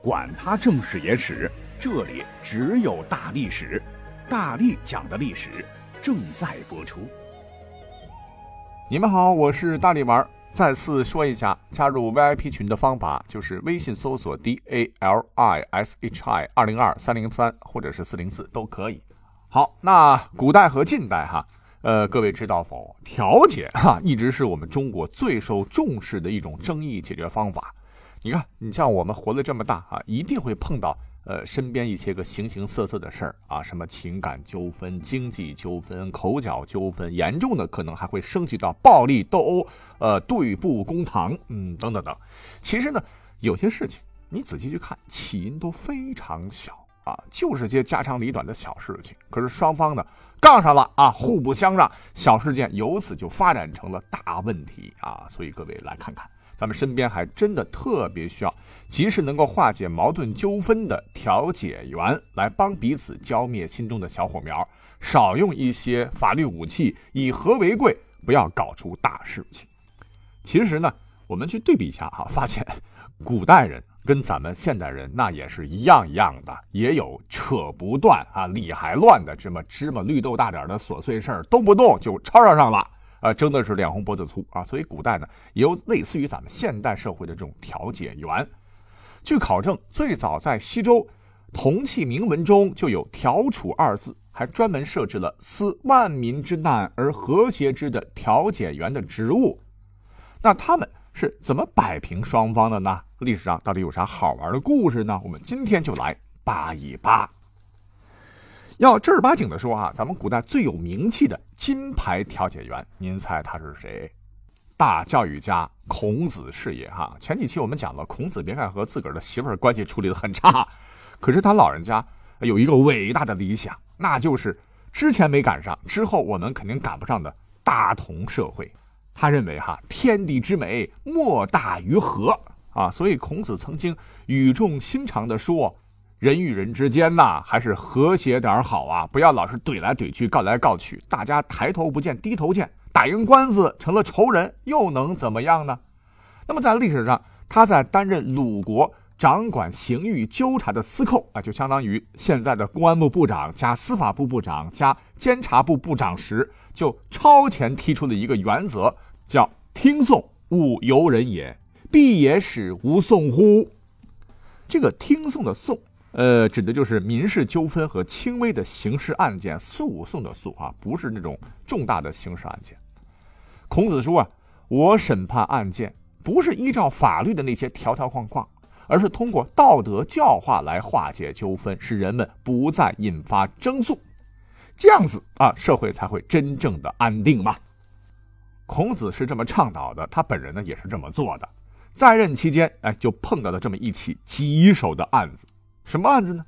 管他正史野史，这里只有大历史，大力讲的历史正在播出。你们好，我是大力丸。再次说一下，加入 VIP 群的方法就是微信搜索 D A L I S H I 二零二三零三或者是四零四都可以。好，那古代和近代哈，呃，各位知道否？调解哈一直是我们中国最受重视的一种争议解决方法。你看，你像我们活了这么大啊，一定会碰到呃身边一些个形形色色的事儿啊，什么情感纠纷、经济纠纷、口角纠纷，严重的可能还会升级到暴力斗殴、呃对簿公堂，嗯等等等。其实呢，有些事情你仔细去看，起因都非常小啊，就是些家长里短的小事情，可是双方呢杠上了啊，互不相让，小事件由此就发展成了大问题啊。所以各位来看看。咱们身边还真的特别需要及时能够化解矛盾纠纷的调解员，来帮彼此浇灭心中的小火苗，少用一些法律武器，以和为贵，不要搞出大事情。其实呢，我们去对比一下哈，发现古代人跟咱们现代人那也是一样一样的，也有扯不断啊、理还乱的这么芝麻绿豆大点的琐碎事儿，动不动就吵吵上了。啊，争的是脸红脖子粗啊！所以古代呢，也有类似于咱们现代社会的这种调解员。据考证，最早在西周铜器铭文中就有“调处”二字，还专门设置了思万民之难而和谐之的调解员的职务。那他们是怎么摆平双方的呢？历史上到底有啥好玩的故事呢？我们今天就来扒一扒。要正儿八经的说啊，咱们古代最有名气的金牌调解员，您猜他是谁？大教育家孔子是也哈。前几期我们讲了，孔子别看和自个儿的媳妇儿关系处理的很差，可是他老人家有一个伟大的理想，那就是之前没赶上，之后我们肯定赶不上的大同社会。他认为哈，天地之美莫大于和啊，所以孔子曾经语重心长的说。人与人之间呐，还是和谐点好啊！不要老是怼来怼去、告来告去，大家抬头不见低头见，打赢官司成了仇人，又能怎么样呢？那么在历史上，他在担任鲁国掌管刑狱纠察的司寇啊，就相当于现在的公安部部长加司法部部长加监察部部长时，就超前提出了一个原则，叫听讼勿由人也，必也使无讼乎？这个听讼的讼。呃，指的就是民事纠纷和轻微的刑事案件诉讼的诉啊，不是那种重大的刑事案件。孔子说啊，我审判案件不是依照法律的那些条条框框，而是通过道德教化来化解纠纷，使人们不再引发争诉，这样子啊，社会才会真正的安定嘛。孔子是这么倡导的，他本人呢也是这么做的。在任期间，哎，就碰到了这么一起棘手的案子。什么案子呢？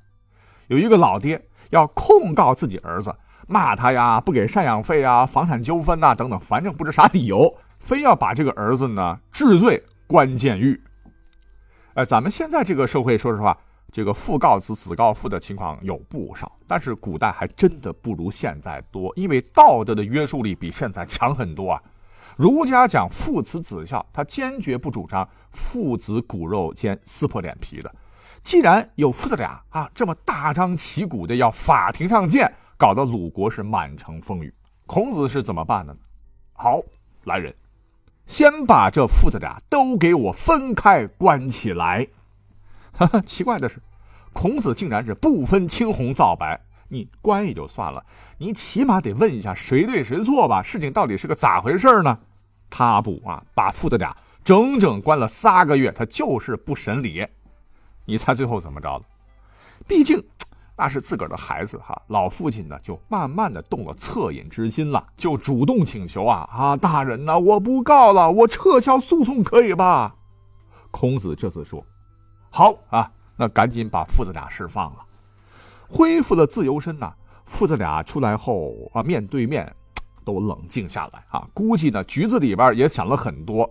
有一个老爹要控告自己儿子，骂他呀，不给赡养费啊，房产纠纷呐，等等，反正不知啥理由，非要把这个儿子呢治罪关监狱。哎，咱们现在这个社会，说实话，这个父告子，子告父的情况有不少，但是古代还真的不如现在多，因为道德的约束力比现在强很多啊。儒家讲父慈子孝，他坚决不主张父子骨肉间撕破脸皮的。既然有父子俩啊，这么大张旗鼓的要法庭上见，搞得鲁国是满城风雨。孔子是怎么办的呢？好，来人，先把这父子俩都给我分开关起来。哈哈，奇怪的是，孔子竟然是不分青红皂白，你关也就算了，你起码得问一下谁对谁错吧？事情到底是个咋回事呢？他不啊，把父子俩整整关了仨个月，他就是不审理。你猜最后怎么着了？毕竟那是自个儿的孩子哈，老父亲呢就慢慢的动了恻隐之心了，就主动请求啊啊，大人呐，我不告了，我撤销诉讼可以吧？孔子这次说：“好啊，那赶紧把父子俩释放了，恢复了自由身呐。父子俩出来后啊，面对面都冷静下来啊，估计呢局子里边也想了很多。”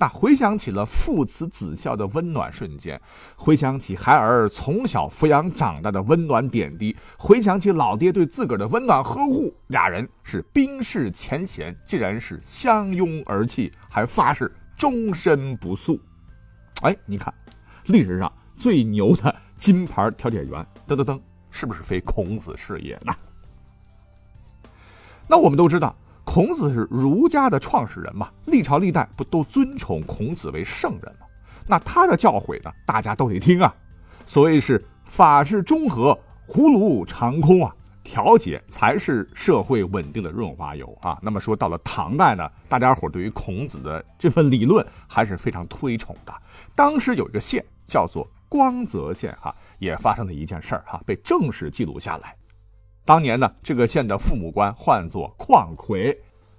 那回想起了父慈子孝的温暖瞬间，回想起孩儿从小抚养长大的温暖点滴，回想起老爹对自个儿的温暖呵护，俩人是冰释前嫌，竟然是相拥而泣，还发誓终身不诉。哎，你看，历史上最牛的金牌调解员，噔噔噔，是不是非孔子是也呢？那我们都知道，孔子是儒家的创始人嘛，历朝历代不都尊崇孔子为圣人吗？那他的教诲呢，大家都得听啊。所谓是法治中和，葫芦长空啊。调解才是社会稳定的润滑油啊！那么说到了唐代呢，大家伙对于孔子的这份理论还是非常推崇的。当时有一个县叫做光泽县，哈，也发生了一件事儿，哈，被正式记录下来。当年呢，这个县的父母官唤作况奎。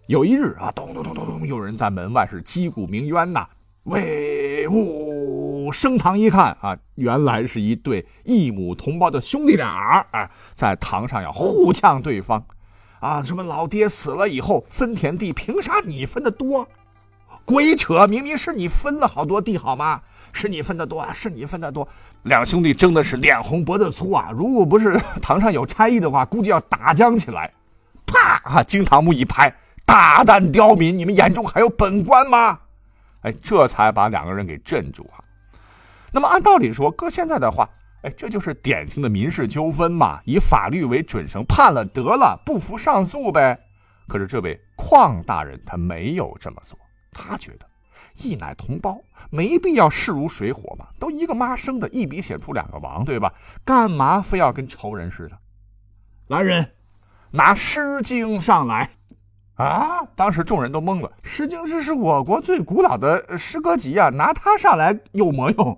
有一日啊，咚咚咚咚咚，有人在门外是击鼓鸣冤呐，喂呜。升堂一看啊，原来是一对异母同胞的兄弟俩啊，在堂上要互呛对方，啊，什么老爹死了以后分田地，凭啥你分的多？鬼扯！明明是你分了好多地，好吗？是你分的多啊，是你分的多。两兄弟争的是脸红脖子粗啊，如果不是 堂上有差役的话，估计要打僵起来。啪！啊，惊堂木一拍，大胆刁民，你们眼中还有本官吗？哎，这才把两个人给镇住啊。那么按道理说，搁现在的话，哎，这就是典型的民事纠纷嘛，以法律为准绳，判了得了，不服上诉呗。可是这位邝大人他没有这么做，他觉得义乃同胞，没必要势如水火嘛，都一个妈生的，一笔写出两个王，对吧？干嘛非要跟仇人似的？来人，拿《诗经》上来！啊！当时众人都懵了，《诗经》这是我国最古老的诗歌集啊，拿它上来有么用？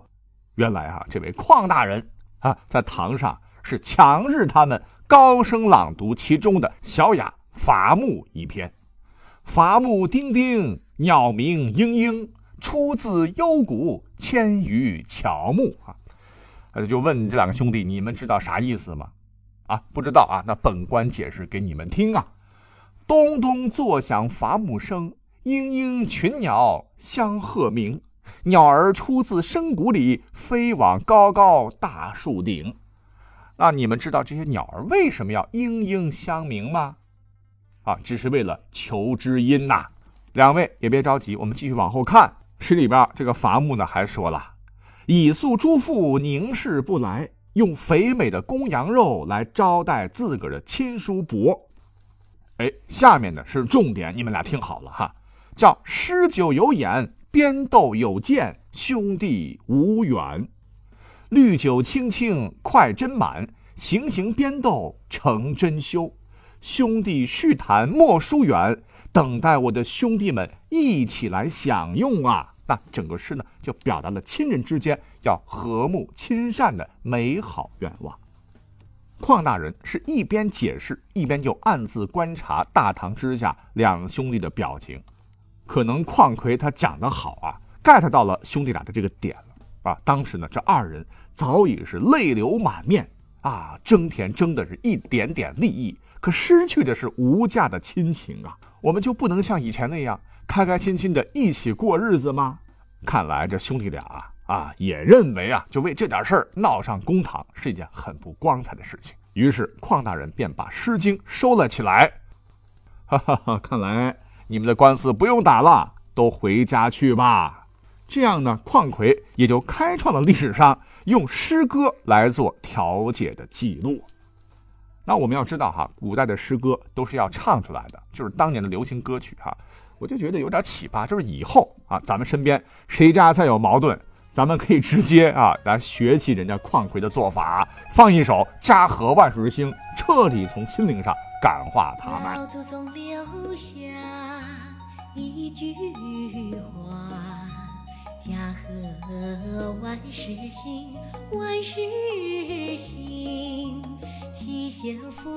原来啊，这位邝大人啊，在堂上是强制他们高声朗读其中的小雅《伐木》一篇，“伐木丁丁，鸟鸣嘤嘤，出自幽谷，迁于乔木。”啊，他就问这两个兄弟：“你们知道啥意思吗？”啊，不知道啊，那本官解释给你们听啊：“咚咚作响伐木声，嘤嘤群鸟相和鸣。”鸟儿出自深谷里，飞往高高大树顶。那你们知道这些鸟儿为什么要嘤嘤相鸣吗？啊，只是为了求知音呐。两位也别着急，我们继续往后看。诗里边这个伐木呢，还说了：“以宿诸父凝视不来，用肥美的公羊肉来招待自个儿的亲叔伯。”哎，下面呢是重点，你们俩听好了哈，叫诗酒有眼。边斗有见，兄弟无远。绿酒青青快斟满，行行边斗成真休。兄弟叙谈莫疏远，等待我的兄弟们一起来享用啊！那整个诗呢，就表达了亲人之间要和睦亲善的美好愿望。邝大人是一边解释，一边就暗自观察大堂之下两兄弟的表情。可能邝奎他讲的好啊，get 到了兄弟俩的这个点了啊。当时呢，这二人早已是泪流满面啊，争田争的是一点点利益，可失去的是无价的亲情啊。我们就不能像以前那样开开心心的一起过日子吗？看来这兄弟俩啊啊也认为啊，就为这点事儿闹上公堂是一件很不光彩的事情。于是邝大人便把《诗经》收了起来。哈哈哈，看来。你们的官司不用打了，都回家去吧。这样呢，邝奎也就开创了历史上用诗歌来做调解的记录。那我们要知道哈，古代的诗歌都是要唱出来的，就是当年的流行歌曲哈。我就觉得有点启发，就是以后啊，咱们身边谁家再有矛盾，咱们可以直接啊 来学习人家邝奎的做法，放一首《家和万事兴》，彻底从心灵上感化他们。老祖宗留下。一句话，家和万事兴，万事兴。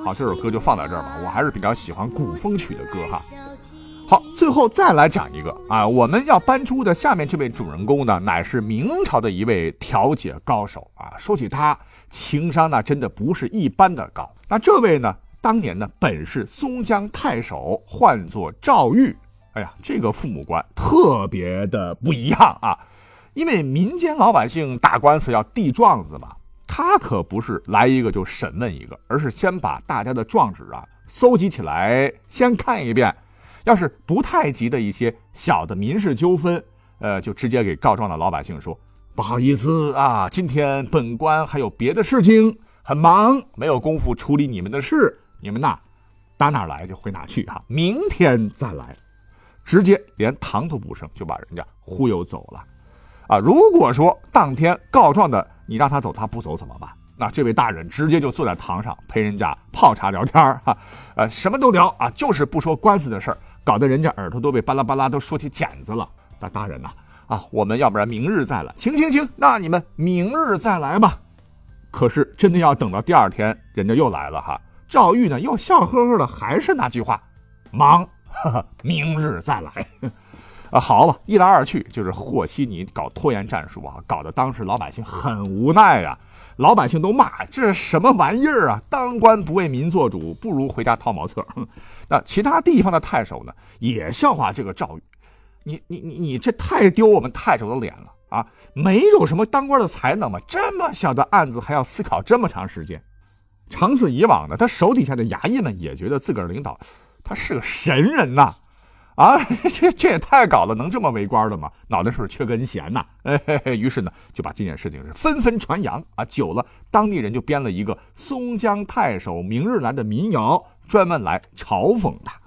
好，这首歌就放在这儿吧。我还是比较喜欢古风曲的歌哈。好，最后再来讲一个啊，我们要搬出的下面这位主人公呢，乃是明朝的一位调解高手啊。说起他，情商那真的不是一般的高。那这位呢，当年呢本是松江太守，唤作赵玉。哎呀，这个父母官特别的不一样啊！因为民间老百姓打官司要递状子嘛，他可不是来一个就审问一个，而是先把大家的状纸啊搜集起来，先看一遍。要是不太急的一些小的民事纠纷，呃，就直接给告状的老百姓说：“不好意思啊，今天本官还有别的事情，很忙，没有功夫处理你们的事。你们呐，打哪来就回哪去哈，明天再来。直接连堂都不剩，就把人家忽悠走了。啊，如果说当天告状的你让他走，他不走怎么办？那这位大人直接就坐在堂上陪人家泡茶聊天儿哈，呃，什么都聊啊，就是不说官司的事儿，搞得人家耳朵都被巴拉巴拉都说起茧子了。那大人呐，啊，我们要不然明日再来？行行行，那你们明日再来吧。可是真的要等到第二天，人家又来了哈。赵玉呢，又笑呵呵的，还是那句话，忙。明日再来，啊，好吧，一来二去就是和稀泥搞拖延战术啊，搞得当时老百姓很无奈啊，老百姓都骂这是什么玩意儿啊？当官不为民做主，不如回家掏茅厕。那其他地方的太守呢，也笑话这个赵玉，你你你你这太丢我们太守的脸了啊！没有什么当官的才能吗？这么小的案子还要思考这么长时间？长此以往呢，他手底下的衙役们也觉得自个儿领导。他是个神人呐，啊 这这也太搞了，能这么为官的吗？脑袋是不是缺根弦呐？哎，于是呢，就把这件事情是纷纷传扬啊。久了，当地人就编了一个松江太守明日来的民谣，专门来嘲讽他。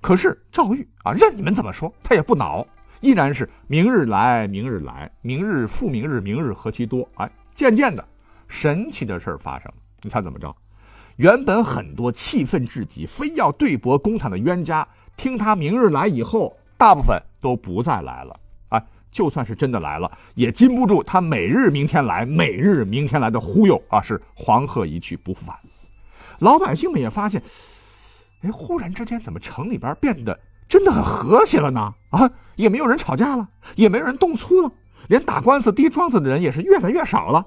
可是赵玉啊，任你们怎么说，他也不恼，依然是明日来，明日来，明日复明日，明日何其多。哎，渐渐的，神奇的事儿发生了，你猜怎么着？原本很多气愤至极、非要对簿公堂的冤家，听他明日来以后，大部分都不再来了。啊，就算是真的来了，也禁不住他每日明天来、每日明天来的忽悠啊！是黄鹤一去不复返。老百姓们也发现，哎，忽然之间怎么城里边变得真的很和谐了呢？啊，也没有人吵架了，也没有人动粗了，连打官司、递状子的人也是越来越少了。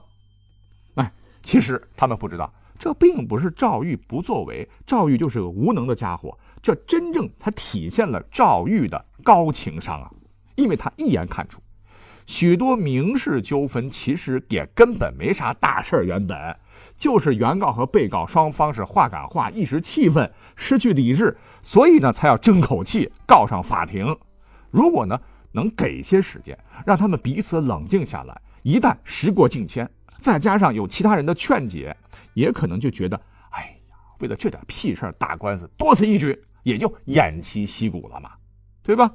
哎，其实他们不知道。这并不是赵玉不作为，赵玉就是个无能的家伙。这真正才体现了赵玉的高情商啊！因为他一眼看出，许多民事纠纷其实也根本没啥大事原本就是原告和被告双方是话赶话，一时气愤，失去理智，所以呢才要争口气告上法庭。如果呢能给些时间，让他们彼此冷静下来，一旦时过境迁。再加上有其他人的劝解，也可能就觉得，哎呀，为了这点屁事打官司，多此一举，也就偃旗息鼓了嘛，对吧？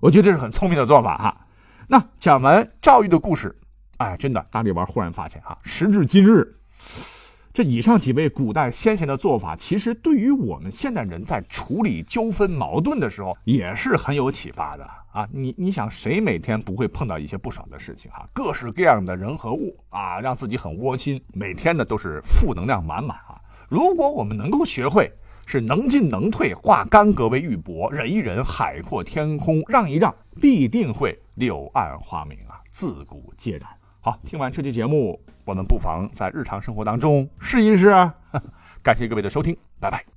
我觉得这是很聪明的做法哈。那讲完赵玉的故事，哎，真的，大力丸忽然发现啊，时至今日，这以上几位古代先贤的做法，其实对于我们现代人在处理纠纷矛盾的时候，也是很有启发的。啊，你你想谁每天不会碰到一些不爽的事情哈？各式各样的人和物啊，让自己很窝心，每天呢都是负能量满满啊。如果我们能够学会是能进能退，化干戈为玉帛，忍一忍，海阔天空，让一让，必定会柳暗花明啊，自古皆然。好，听完这期节目，我们不妨在日常生活当中试一试。感谢各位的收听，拜拜。